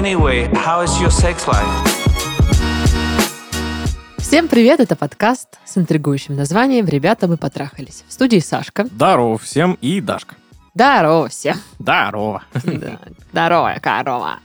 Anyway, how is your sex life? Всем привет, это подкаст с интригующим названием «Ребята, мы потрахались». В студии Сашка. Здорово всем и Дашка. Здорово всем. Здорово. Да. Здоровая корова.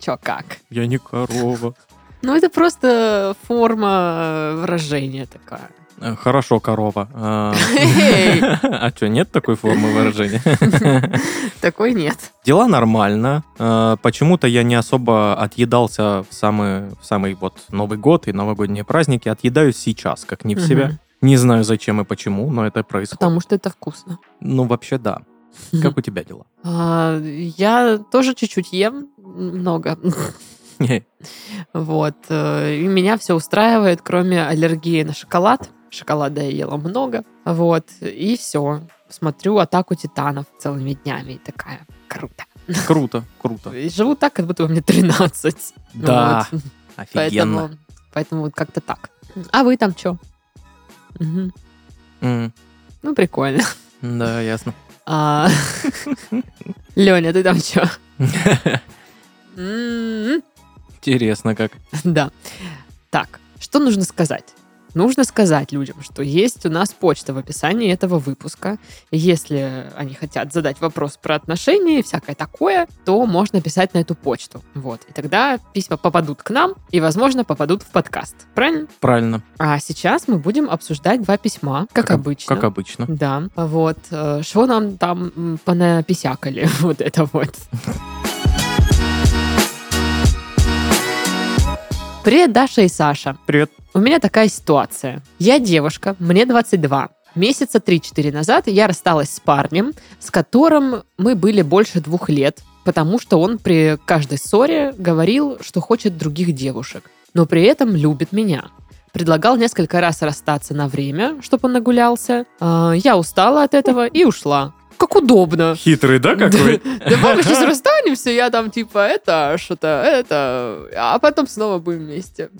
Чё как? Я не корова. Ну, это просто форма выражения такая. Э, Хорошо, корова. А а что, нет такой формы выражения? Такой нет. Дела нормально. Э, Почему-то я не особо отъедался в самый, в самый вот Новый год и новогодние праздники. Отъедаюсь сейчас, как не в себя. Не знаю, зачем и почему, но это происходит. Потому что это вкусно. Ну, вообще, да. Как у тебя дела? А, Я тоже чуть-чуть ем, много. Вот. э, И меня все устраивает, кроме аллергии на шоколад. Шоколада я ела много. Вот. И все. Смотрю «Атаку титанов» целыми днями. И такая, круто. Круто, круто. И живу так, как будто во мне 13. Да, Вот. офигенно. Поэтому, поэтому вот как-то так. А вы там что? М, Ну, прикольно. Да, ясно. А, Леня, ты там что? М, Интересно как. Да. Так, что нужно сказать? Нужно сказать людям, что есть у нас почта в описании этого выпуска. Если они хотят задать вопрос про отношения и всякое такое, то можно писать на эту почту. Вот. И тогда письма попадут к нам и, возможно, попадут в подкаст. Правильно? Правильно. А сейчас мы будем обсуждать два письма, как, об- обычно. Как обычно. Да, вот. э, Что нам там понаписякали? Вот это вот. Привет, Даша и Саша. Привет. У меня такая ситуация. Я девушка, мне 22. Месяца 3-4 назад я рассталась с парнем, с которым мы были больше двух лет, потому что он при каждой ссоре говорил, что хочет других девушек, но при этом любит меня. Предлагал несколько раз расстаться на время, чтобы он нагулялся. А, Я устала от этого и ушла. Как удобно. Хитрый, да, какой? Давай мы сейчас расстанемся, я там типа это, что-то, это, а потом снова будем вместе.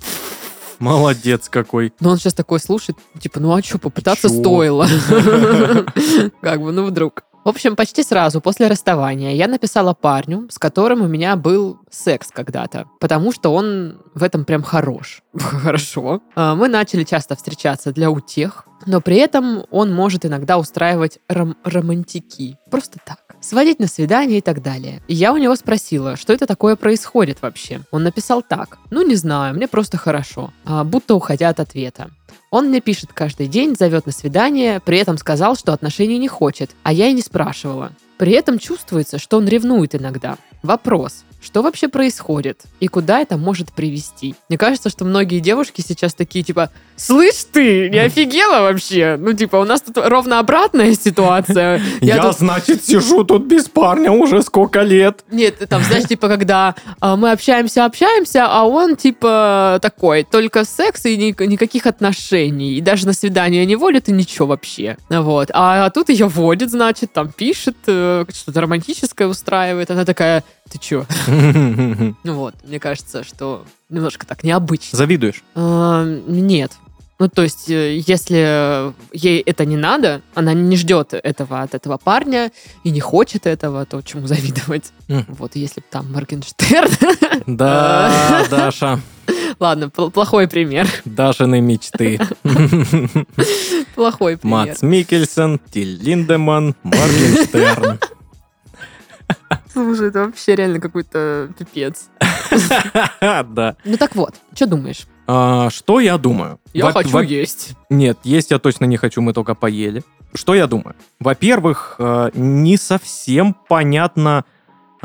Молодец какой. Но он сейчас такой слушает, типа, ну а что, попытаться Чё? стоило. Как бы, ну вдруг. В общем, почти сразу после расставания я написала парню, с которым у меня был секс когда-то, потому что он в этом прям хорош. Хорошо. А, Мы начали часто встречаться для утех, но при этом он может иногда устраивать ром- романтики. Просто так. Сводить на свидание и так далее. И я у него спросила, что это такое происходит вообще. Он написал так. Ну, не знаю, мне просто хорошо. А, будто уходя от ответа. Он мне пишет каждый день, зовет на свидание, при этом сказал, что отношений не хочет, а я и не спрашивала. При этом чувствуется, что он ревнует иногда. Вопрос, что вообще происходит и куда это может привести? Мне кажется, что многие девушки сейчас такие типа, слышь ты, не офигела вообще? Ну типа, у нас тут ровно обратная ситуация. Я, тут- значит, сижу тут без парня уже сколько лет. нет, там, знаешь, типа, когда а, мы общаемся, общаемся, а он, типа, такой, только секс и ни- никаких отношений. И даже на свидание не водит, и ничего вообще. Вот. А, тут ее водит, значит, там пишет, э, что-то романтическое устраивает. Она такая, ты чё? Вот, мне кажется, что немножко так необычно. Завидуешь? А, Нет. Ну, то есть, э, если ей это не надо, она не ждет этого от этого парня и не хочет этого, то чему завидовать? Мгм. Вот, если бы там Моргенштерн... Да, Даша. Ладно, пл- плохой пример. Дашины мечты. Плохой пример. Мац Микельсон, Тиль Линдеман, Моргенштерн. Слушай, это вообще реально какой-то пипец. Да. Ну так вот, что думаешь? А, Что я думаю? Я Во- хочу во- есть. Нет, есть я точно не хочу, мы только поели. Что я думаю? Во-первых, э, не совсем понятно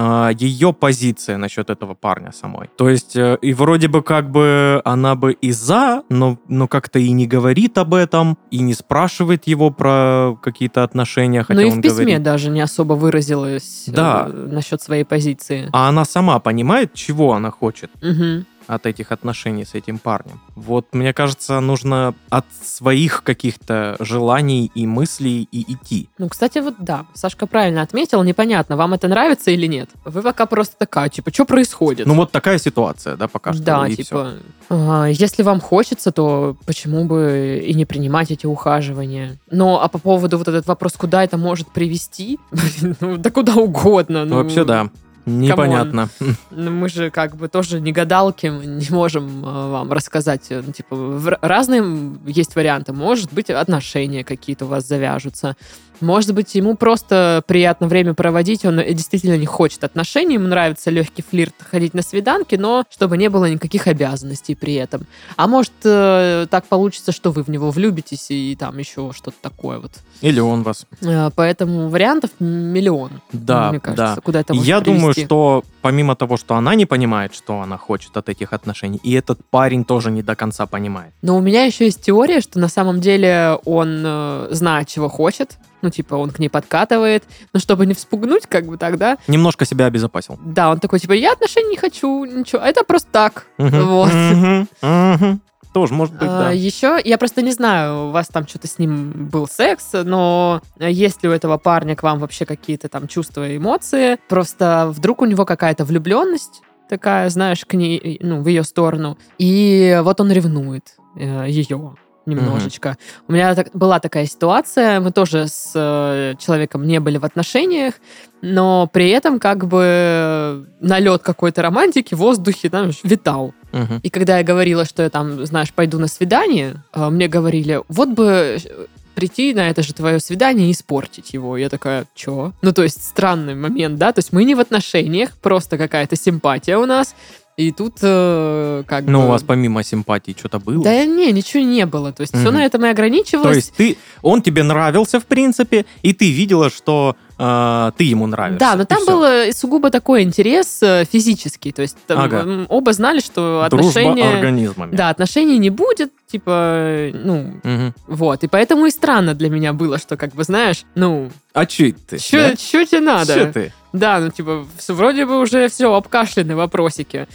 э, ее позиция насчет этого парня самой. То есть, э, и вроде бы как бы она бы и за, но, но как-то и не говорит об этом, и не спрашивает его про какие-то отношения, хотя Ну и в письме говорит. даже не особо выразилась Да. насчет своей позиции. А она сама понимает, чего она хочет Мгм. От этих отношений с этим парнем. Вот, мне кажется, нужно от своих каких-то желаний и мыслей и идти. Ну, кстати, вот да, Сашка правильно отметил, непонятно, вам это нравится или нет. Вы пока просто такая, типа, что происходит? Ну, вот такая ситуация, да, пока что. да, типа, а, если вам хочется, то почему бы и не принимать эти ухаживания? Но а по поводу вот этот вопрос, куда это может привести, блин, ну да куда угодно. ну, Вообще, да. Непонятно. Ну, мы же как бы тоже не гадалки, не можем э, вам рассказать. э, ну, Типа, в- разные есть варианты. Может быть, отношения какие-то у вас завяжутся. Может быть, ему просто приятно время проводить, он э, действительно не хочет отношений, ему нравится легкий флирт, ходить на свиданки, но чтобы не было никаких обязанностей при этом. А может, э, так получится, что вы в него влюбитесь и там еще что-то такое вот. Или он вас. Э, Поэтому вариантов миллион. Да, мне кажется, да. куда это может Я думаю, привести. что помимо того, что она не понимает, что она хочет от этих отношений, и этот парень тоже не до конца понимает. Но у меня еще есть теория, что на самом деле он э, знает, чего хочет. Ну, типа, он к ней подкатывает. Но чтобы не вспугнуть, как бы тогда, Немножко себя обезопасил. да, он такой, типа, я отношений не хочу, ничего. Это просто так. Мгм. Вот. Мгм. Мгм. Тоже может быть, да. Еще, я просто не знаю, у вас там что-то с ним был секс, но есть ли у этого парня к вам вообще какие-то там чувства и эмоции? Просто вдруг у него какая-то влюбленность такая, знаешь, к ней, ну, в ее сторону. И вот он ревнует э, ее немножечко. У меня так- была такая ситуация, мы тоже с э, человеком не были в отношениях, но при этом как бы налет какой-то романтики в воздухе там витал. Мгм. И когда я говорила, что я там, знаешь, пойду на свидание, э, мне говорили, вот бы э, прийти на это же твое свидание и испортить его. Я такая, чё? Ну, то есть странный момент, да? То есть мы не в отношениях, просто какая-то симпатия у нас. И тут э, как бы... Ну, у вас помимо симпатии что-то было? Да не, ничего не было. То есть все Мгм. на этом и ограничивалось. То есть ты, он тебе нравился, в принципе, и ты видела, что э, ты ему нравишься. Да, но там был э, сугубо такой интерес э, физический. То есть там, Ага. оба знали, что Дружба отношения... организмами. Да, отношений не будет, типа, ну, Мгм. Вот, и поэтому и странно для меня было, что, как бы, знаешь, ну, А чё ты? что да? тебе надо? Чё ты? Да, ну, типа, вроде бы уже все, обкашлены вопросики.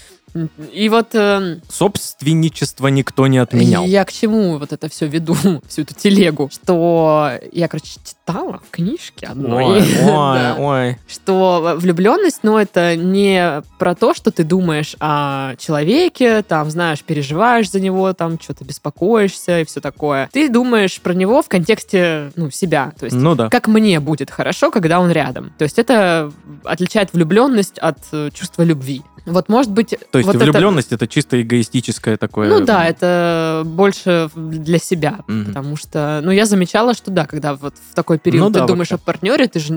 И вот эм, Собственничество никто не отменял. я к чему вот это все веду, всю эту телегу, что я, короче, читала в книжке одной, Ой, ой, да, ой. что влюбленность, ну, это не про то, что ты думаешь о человеке, там, знаешь, переживаешь за него, там, что-то беспокоишься и все такое. Ты думаешь про него в контексте, ну, себя. То есть, Ну да. как мне будет хорошо, когда он рядом. То есть это отличает влюбленность от э, чувства любви. Вот, может быть, То вот это- влюбленность это... чисто эгоистическое такое. ну да, это больше для себя. Мгм. Потому что, ну, я замечала, что да, когда вот в такой период Ну ты да, думаешь вообще. о партнере, ты же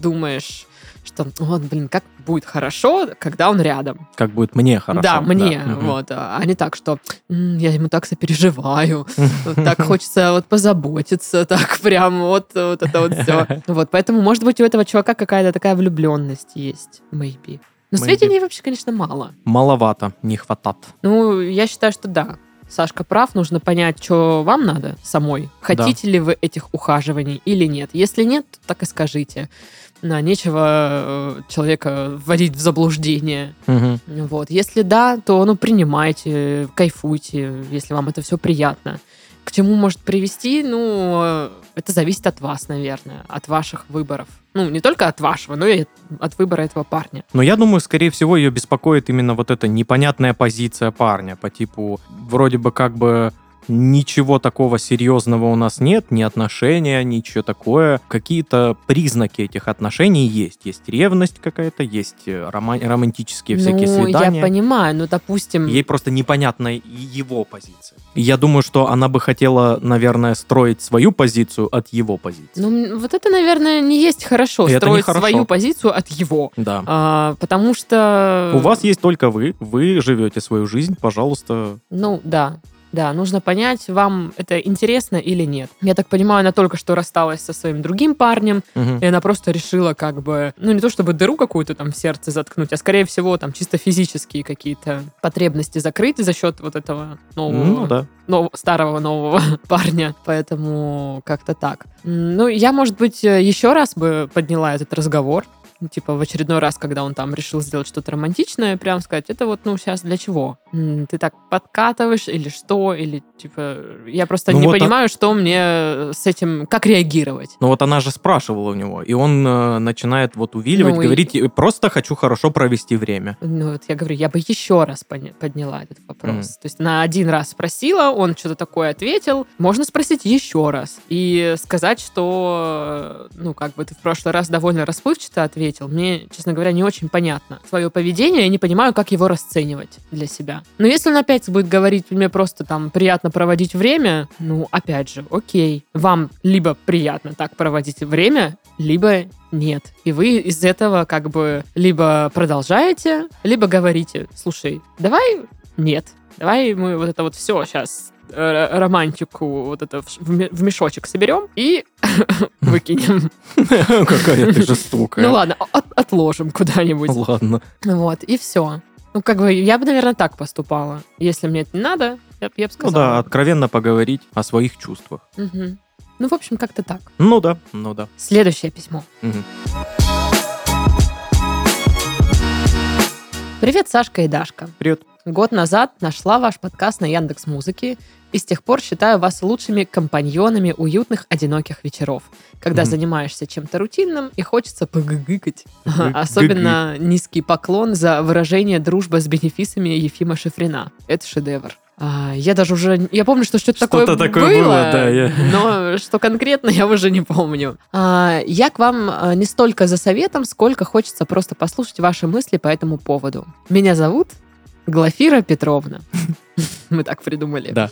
думаешь, что, вот, блин, как будет хорошо, когда он рядом. Как будет мне хорошо. да, мне, Мгм. вот. А не так, что «М, я ему так сопереживаю, так хочется вот позаботиться, так прям вот, вот это вот все. Вот, поэтому, может быть, у этого чувака какая-то такая влюбленность есть, maybe. Но Maybe. сведений вообще, конечно, мало. Маловато, не хватат. Ну, я считаю, что да. Сашка прав, нужно понять, что вам надо самой. Хотите ли вы этих ухаживаний или нет. Если нет, то так и скажите. На, нечего э, человека вводить в заблуждение. Мгм. Вот. Если да, то ну принимайте, кайфуйте, если вам это все приятно. К чему может привести, ну, это зависит от вас, наверное, от ваших выборов. Ну, не только от вашего, но и от выбора этого парня. Но я думаю, скорее всего, ее беспокоит именно вот эта непонятная позиция парня по типу вроде бы как бы ничего такого серьезного у нас нет, ни отношения, ничего такое. Какие-то признаки этих отношений есть. Есть ревность какая-то, есть э, рома- романтические всякие ну, свидания. я понимаю, ну, допустим... Ей просто непонятна его позиция. Я думаю, что она бы хотела, наверное, строить свою позицию от его позиции. Ну, вот это, наверное, не есть хорошо, Это строить нехорошо. свою позицию от его. Да. А, потому что... У вас есть только вы, вы живете свою жизнь, пожалуйста. Ну, да. Да, нужно понять, вам это интересно или нет. Я так понимаю, она только что рассталась со своим другим парнем, Мгм. и она просто решила как бы, ну не то чтобы дыру какую-то там в сердце заткнуть, а скорее всего там чисто физические какие-то потребности закрыть за счет вот этого нового, Ну да. нов- старого нового парня. Поэтому как-то так. Ну, я, может быть, еще раз бы подняла этот разговор. Типа в очередной раз, когда он там решил сделать что-то романтичное, прям сказать, это вот, ну, сейчас для чего? Ты так подкатываешь или что? Или, типа, я просто Ну не вот, а- понимаю, что мне с этим, как реагировать. Но вот она же спрашивала у него, и он э, начинает вот увиливать, Ну и- говорить, «Э, просто хочу хорошо провести время. Ну, вот я говорю, я бы еще раз подняла этот вопрос. То есть она один раз спросила, он что-то такое ответил. Можно спросить еще раз и сказать, что, ну, как бы ты в прошлый раз довольно расплывчато ответил, ответил. Мне, честно говоря, не очень понятно свое поведение, я не понимаю, как его расценивать для себя. Но если он опять будет говорить, мне просто там приятно проводить время, ну, опять же, окей. Вам либо приятно так проводить время, либо нет. И вы из этого как бы либо продолжаете, либо говорите, слушай, давай нет. Давай мы вот это вот все сейчас э, романтику вот это в ме- в мешочек соберем и выкинем. Какая ты жестокая. Ну ладно, от- отложим куда-нибудь. Ладно. Вот, и все. Ну, как бы, я бы, наверное, так поступала. Если мне это не надо, я бы я б Ну да, откровенно поговорить о своих чувствах. Мгм. Ну, в общем, как-то так. Ну да, ну да. Следующее письмо. Мгм. Привет, Сашка и Дашка. Привет. Год назад нашла ваш подкаст на Яндекс Музыке и с тех пор считаю вас лучшими компаньонами уютных одиноких вечеров, когда Мгм. занимаешься чем-то рутинным и хочется погыгыкать. Гы- Особенно низкий поклон за выражение «дружба с бенефисами» Ефима Шифрина. Это шедевр. А, я даже уже... Я помню, что что-то такое, Что-то такое было, да, я- но что конкретно, я уже не помню. А, я к вам а, не столько за советом, сколько хочется просто послушать ваши мысли по этому поводу. Меня зовут Глафира Петровна. Мы так придумали. Да.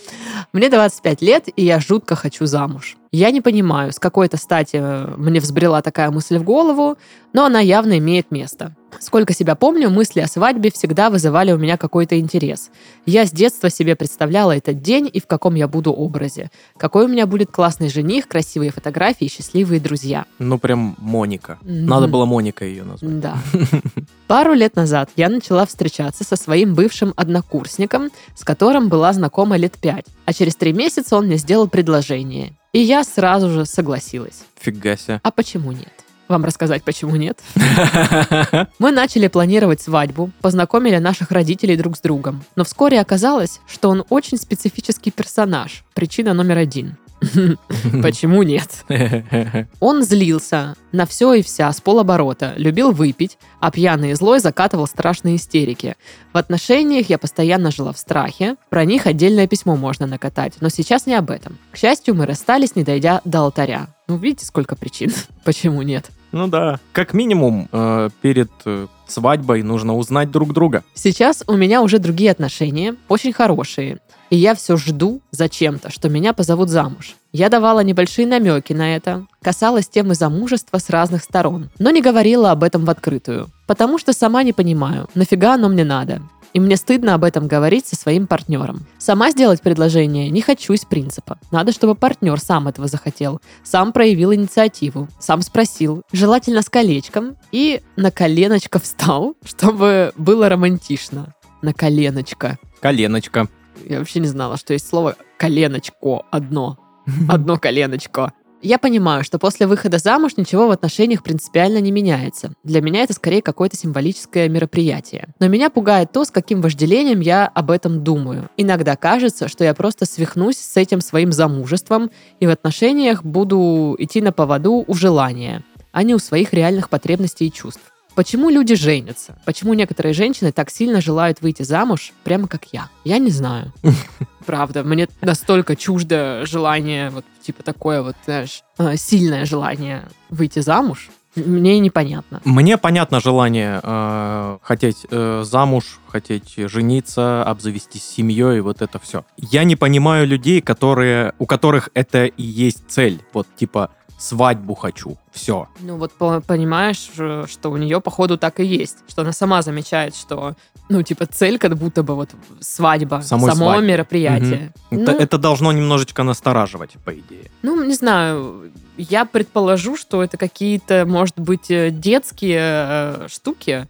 Мне 25 лет, и я жутко хочу замуж. Я не понимаю, с какой-то стати э, мне взбрела такая мысль в голову, но она явно имеет место. Сколько себя помню, мысли о свадьбе всегда вызывали у меня какой-то интерес. Я с детства себе представляла этот день и в каком я буду образе. Какой у меня будет классный жених, красивые фотографии и счастливые друзья. Ну прям Моника. Надо было Моника ее назвать. Да. Пару лет назад я начала встречаться со своим бывшим однокурсником, с которым была знакома лет пять. А через три месяца он мне сделал предложение. И я сразу же согласилась. Фига себе. А почему нет? Вам рассказать, почему нет? Мы начали планировать свадьбу, познакомили наших родителей друг с другом. Но вскоре оказалось, что он очень специфический персонаж. Причина номер один. Почему нет? Он злился на все и вся с полоборота, любил выпить, а пьяный и злой закатывал страшные истерики. В отношениях я постоянно жила в страхе, про них отдельное письмо можно накатать, но сейчас не об этом. К счастью, мы расстались, не дойдя до алтаря. Ну, видите, сколько причин, почему нет. Ну да. Как минимум, э, перед э, свадьбой нужно узнать друг друга. Сейчас у меня уже другие отношения, очень хорошие. И я все жду зачем-то, что меня позовут замуж. Я давала небольшие намеки на это, касалась темы замужества с разных сторон, но не говорила об этом в открытую, потому что сама не понимаю, нафига оно мне надо. И мне стыдно об этом говорить со своим партнером. Сама сделать предложение не хочу из принципа. Надо, чтобы партнер сам этого захотел, сам проявил инициативу, сам спросил, желательно с колечком, и на коленочко встал, чтобы было романтично. На коленочко. Коленочка. Я вообще не знала, что есть слово коленочко одно. Одно коленочко. Я понимаю, что после выхода замуж ничего в отношениях принципиально не меняется. Для меня это скорее какое-то символическое мероприятие. Но меня пугает то, с каким вожделением я об этом думаю. Иногда кажется, что я просто свихнусь с этим своим замужеством и в отношениях буду идти на поводу у желания, а не у своих реальных потребностей и чувств. Почему люди женятся? Почему некоторые женщины так сильно желают выйти замуж, прямо как я? Я не знаю. Правда, мне настолько чуждо желание, вот типа такое вот, знаешь, э, сильное желание выйти замуж. Мне непонятно. Мне понятно желание э, хотеть э, замуж, хотеть жениться, обзавестись семьей, вот это все. Я не понимаю людей, которые, у которых это и есть цель. Вот типа свадьбу хочу, все. Ну вот по- понимаешь, э, что у нее походу так и есть, что она сама замечает, что ну типа цель как будто бы вот свадьба, Самой само свадьбе. мероприятие. Это, Ну, это должно немножечко настораживать, по идее. Ну, не знаю, я предположу, что это какие-то, может быть, э, детские э, штуки,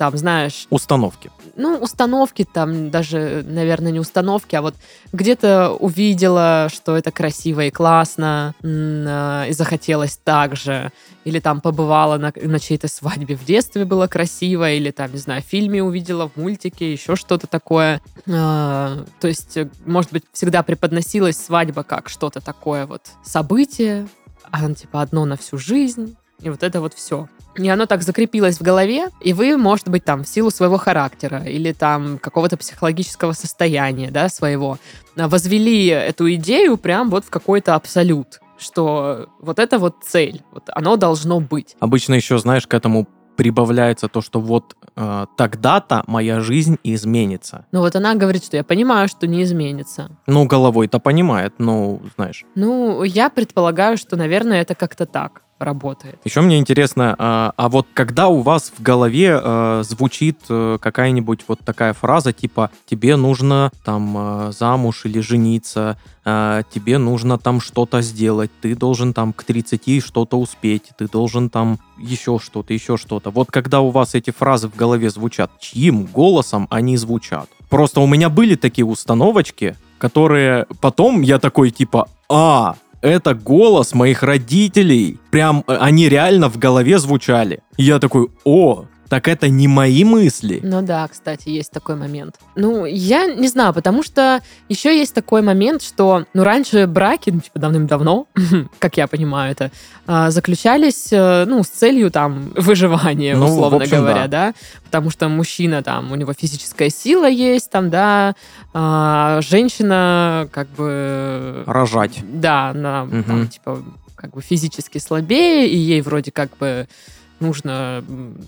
там, знаешь, Установки. ну, установки там, даже, наверное, не установки, а вот где-то увидела, что это красиво и классно, э, и захотелось так же, или там побывала на, на чьей-то свадьбе в детстве, было красиво, или там, не знаю, в фильме увидела, в мультике, еще что-то такое. А, то есть, может быть, всегда преподносилась свадьба как что-то такое вот событие, оно типа одно на всю жизнь, и вот это вот все. И оно так закрепилось в голове, и вы, может быть, там, в силу своего характера или там какого-то психологического состояния, да, своего, а, возвели эту идею прям вот в какой-то абсолют, что вот это вот цель, вот оно должно быть. Обычно еще, знаешь, к этому прибавляется то, что вот э, тогда-то моя жизнь изменится. Ну вот она говорит, что я понимаю, что не изменится. Ну, головой-то понимает, ну, знаешь. Ну, я предполагаю, что, наверное, это как-то так работает. Еще мне интересно, а, а вот когда у вас в голове э, звучит э, какая-нибудь вот такая фраза, типа «тебе нужно там э, замуж или жениться», «тебе нужно там что-то сделать», «ты должен там к 30 что-то успеть», «ты должен там еще что-то, еще что-то». Вот когда у вас эти фразы в голове звучат, чьим голосом они звучат? Просто у меня были такие установочки, которые потом я такой типа «а, это голос моих родителей. Прям э, они реально в голове звучали. И я такой, о, так это не мои мысли. Ну да, кстати, есть такой момент. Ну, я не знаю, потому что еще есть такой момент, что, ну, раньше браки, ну, типа, давным-давно, как я понимаю это, а, заключались, э, ну, с целью, там, выживания, Ну, условно общем, говоря, да. да. Потому что мужчина, там, у него физическая сила есть, там, да, а женщина, как бы... Рожать. Да, она, Мгм. там, типа, как бы физически слабее, и ей вроде как бы нужно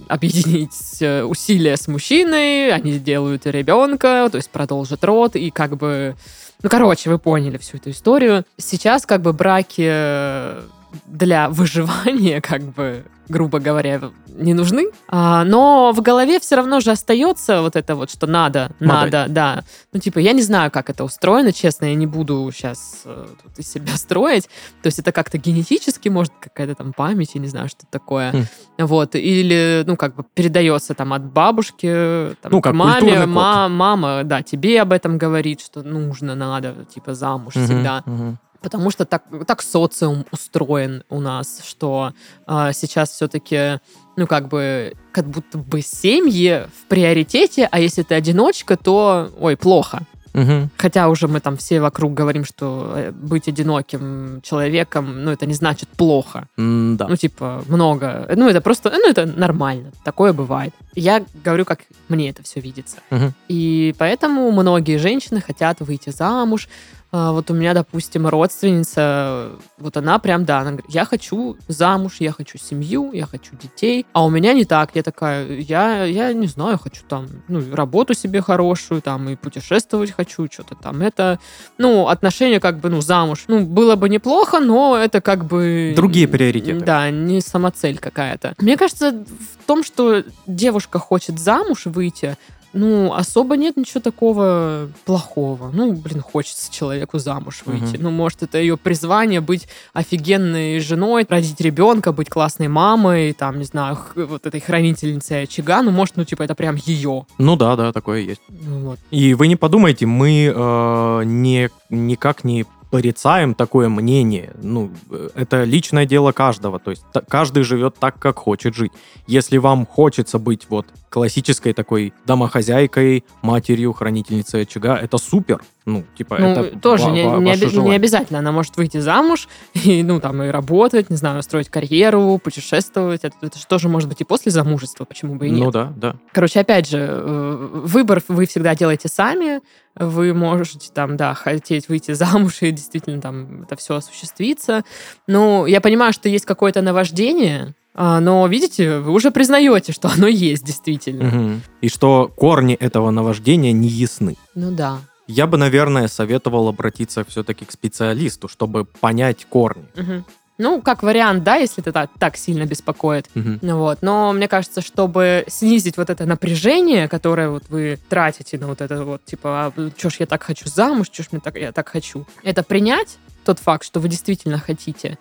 объединить э, усилия с мужчиной, они делают ребенка, то есть продолжат род, и как бы... Ну, короче, вы поняли всю эту историю. Сейчас как бы браки э, для выживания, как бы, грубо говоря, не нужны. А, но в голове все равно же остается вот это вот, что надо, Модель. надо, да. Ну, типа, я не знаю, как это устроено, честно, я не буду сейчас тут из себя строить. То есть это как-то генетически, может, какая-то там память, я не знаю, что такое. Хм. Вот. Или, ну, как бы передается там от бабушки там, Ну, к как маме. культурный код. Ма- мама, да, тебе об этом говорит, что нужно, надо, типа, замуж Мгм, всегда. мгм. Потому что так, так социум устроен у нас, что а, сейчас все-таки, ну, как бы, как будто бы семьи в приоритете, а если ты одиночка, то, ой, плохо. Мгм. Хотя уже мы там все вокруг говорим, что э, быть одиноким человеком, ну, это не значит плохо. М-да. Ну, типа, много. Ну, это просто, ну, это нормально. Такое бывает. Я говорю, как мне это все видится. Мгм. И поэтому многие женщины хотят выйти замуж. А, Вот у меня, допустим, родственница, вот она прям, да, она говорит, я хочу замуж, я хочу семью, я хочу детей. А у меня не так. Я такая, я, я не знаю, хочу там, ну, работу себе хорошую, там, и путешествовать хочу, что-то там. Это, ну, отношения как бы, ну, замуж. Ну, было бы неплохо, но это как бы... Другие приоритеты. Да, не самоцель какая-то. Мне кажется, в том, что девушка хочет замуж выйти, ну, особо нет ничего такого плохого. Ну, блин, хочется человеку замуж выйти. Мгм. Ну, может, это ее призвание быть офигенной женой, родить ребенка, быть классной мамой, там, не знаю, вот этой хранительницей очага. Ну, может, ну, типа, это прям ее. Ну да, да, такое есть. Ну, вот. И вы не подумайте, мы э, не, никак не порицаем такое мнение. Ну, э, это личное дело каждого. То есть каждый живет так, как хочет жить. Если вам хочется быть вот классической такой домохозяйкой, матерью, хранительницей очага, это супер. Ну, типа, Ну, это тоже ва- не, не оби- не обязательно. Она может выйти замуж и, ну, там, и работать, не знаю, строить карьеру, путешествовать. Это, это же тоже может быть и после замужества, почему бы и нет. Ну да, да. Короче, опять же, э, выбор вы всегда делаете сами. Вы можете там, да, хотеть выйти замуж, и действительно там это все осуществится. Ну, я понимаю, что есть какое-то наваждение, а, но, видите, вы уже признаете, что оно есть действительно. Мгм. И что корни этого наваждения не ясны. Ну да. Я бы, наверное, советовал обратиться все-таки к специалисту, чтобы понять корни. Мгм. Ну, как вариант, да, если это так, так сильно беспокоит. Ну Вот. Но мне кажется, чтобы снизить вот это напряжение, которое вот вы тратите на вот это вот, типа, а, чё ж я так хочу замуж, чё ж мне так, я так хочу, это принять тот факт, что вы действительно хотите,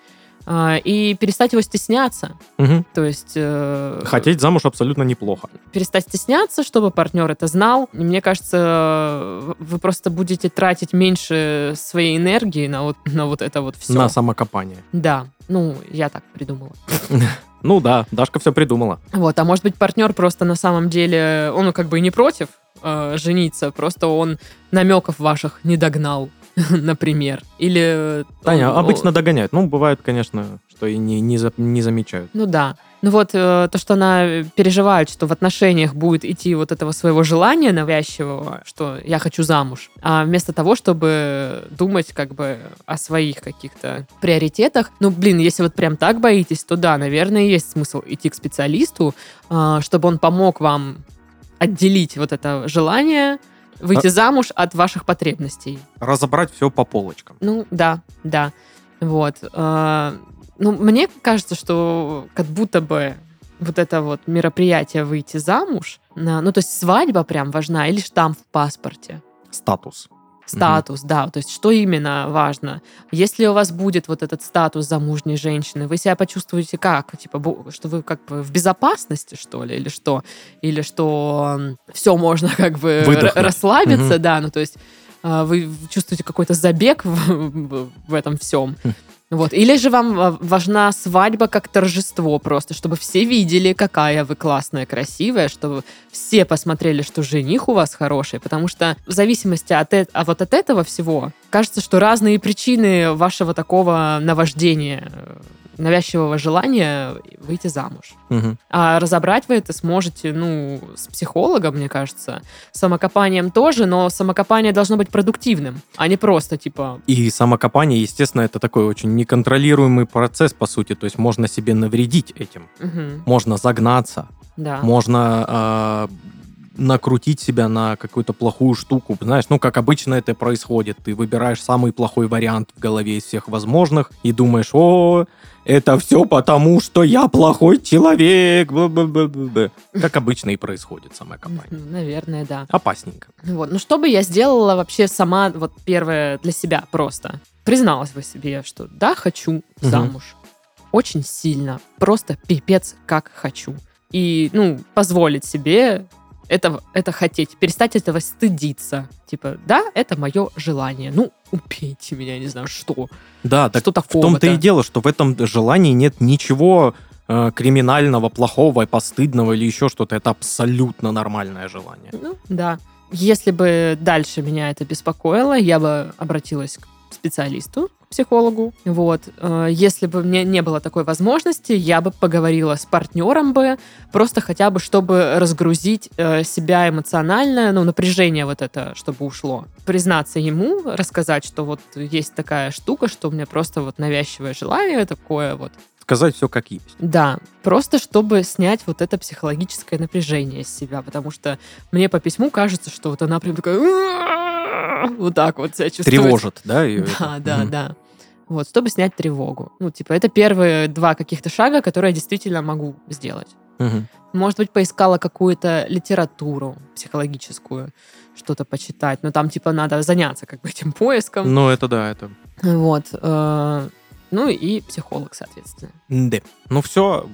и перестать его стесняться. Мгм. То есть... э, Хотеть замуж абсолютно неплохо. перестать стесняться, чтобы партнер это знал. И мне кажется, вы просто будете тратить меньше своей энергии на вот, на вот это вот все. На самокопание. Да, ну, я так придумала. Ну да, Дашка все придумала. Вот, а может быть, партнер просто на самом деле, он как бы и не против э, жениться, просто он намеков ваших не догнал, например. Или... Таня, он- обычно догоняют. Ну, бывает, конечно, что и не, не, за- не замечают. Ну да. Ну вот э, то, что она переживает, что в отношениях будет идти вот этого своего желания навязчивого, что я хочу замуж, а вместо того, чтобы думать как бы о своих каких-то приоритетах. Ну, блин, если вот прям так боитесь, то да, наверное, есть смысл идти к специалисту, а, чтобы он помог вам отделить вот это желание выйти замуж от ваших потребностей. Разобрать все по полочкам. Ну, да, да. Вот. А, Ну, мне кажется, что как будто бы вот это вот мероприятие выйти замуж, ну, то есть свадьба прям важна или штамп в паспорте. Статус. Статус, да, то есть что именно важно. Если у вас будет вот этот статус замужней женщины, вы себя почувствуете как? Типа, что вы как бы в безопасности, что ли, или что? Или что все можно как бы Выдохнуть. расслабиться, Мгм. да, ну то есть а, вы чувствуете какой-то забег в, в- в этом всем. Вот. Или же вам а, важна свадьба как торжество просто, чтобы все видели, какая вы классная, красивая, чтобы все посмотрели, что жених у вас хороший, потому что в зависимости от, а вот от этого всего, кажется, что разные причины вашего такого наваждения, э, навязчивого желания выйти замуж. Мгм. А разобрать вы это сможете, ну, с психологом, мне кажется, самокопанием тоже, но самокопание должно быть продуктивным, а не просто, типа, И самокопание, естественно, это такой очень неконтролируемый процесс, по сути. То есть можно себе навредить этим. мгм, Можно загнаться. да. Можно а, накрутить себя на какую-то плохую штуку. Знаешь, ну, как обычно это происходит. Ты выбираешь самый плохой вариант в голове из всех возможных и думаешь, о, это все потому, что я плохой человек. Б-б-б-б-б». Как обычно и происходит самокопание. Мгм, Наверное, да. Опасненько. Вот. Ну, что бы я сделала вообще сама, вот первое для себя просто? Призналась бы себе, что да, хочу замуж. Очень сильно. Просто пипец как хочу. И, ну, позволить себе это, это хотеть, перестать этого стыдиться. Типа, да, это мое желание. Ну, убейте меня, не знаю, что. Да, так Что в том-то и дело, что в этом желании нет ничего э, криминального, плохого, постыдного или еще что-то. Это абсолютно нормальное желание. Ну, да. Если бы дальше меня это беспокоило, я бы обратилась к специалисту, психологу. Вот. Э, Если бы мне не было такой возможности, я бы поговорила с партнером бы, просто хотя бы, чтобы разгрузить э, себя эмоционально, ну, напряжение вот это, чтобы ушло. Признаться ему, рассказать, что вот есть такая штука, что у меня просто вот навязчивое желание такое вот, Сказать все как есть. да, просто чтобы снять вот это психологическое напряжение с себя, потому что мне по письму кажется, что вот она прям такая вот так вот себя чувствует. Тревожит, да? её Да, это? да, Мгм. да. Вот, чтобы снять тревогу. Ну, типа, это первые два каких-то шага, которые я действительно могу сделать. Мгм. Может быть, поискала какую-то литературу психологическую, что-то почитать. Но там, типа, надо заняться как бы этим поиском. Ну, это да, это... Вот. э, Ну и психолог, соответственно. Да. Ну все,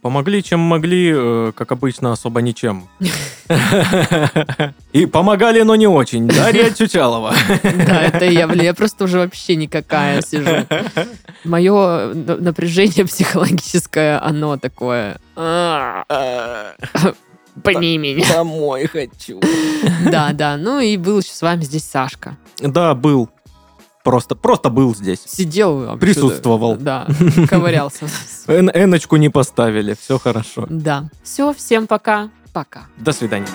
помогли чем могли, э, как обычно, особо ничем. И помогали, но не очень. Дарья Чучалова. Да, это я, блин, я просто уже вообще никакая сижу. Мое напряжение психологическое, оно такое... «А, Пни меня. Домой хочу. Да, да. Ну и был еще с вами здесь Сашка. Да, был. Просто, просто был здесь. Сидел... Присутствовал. Да, ковырялся. Эн- Эночку не поставили, все хорошо. Да. Все, всем пока. Пока. До свидания.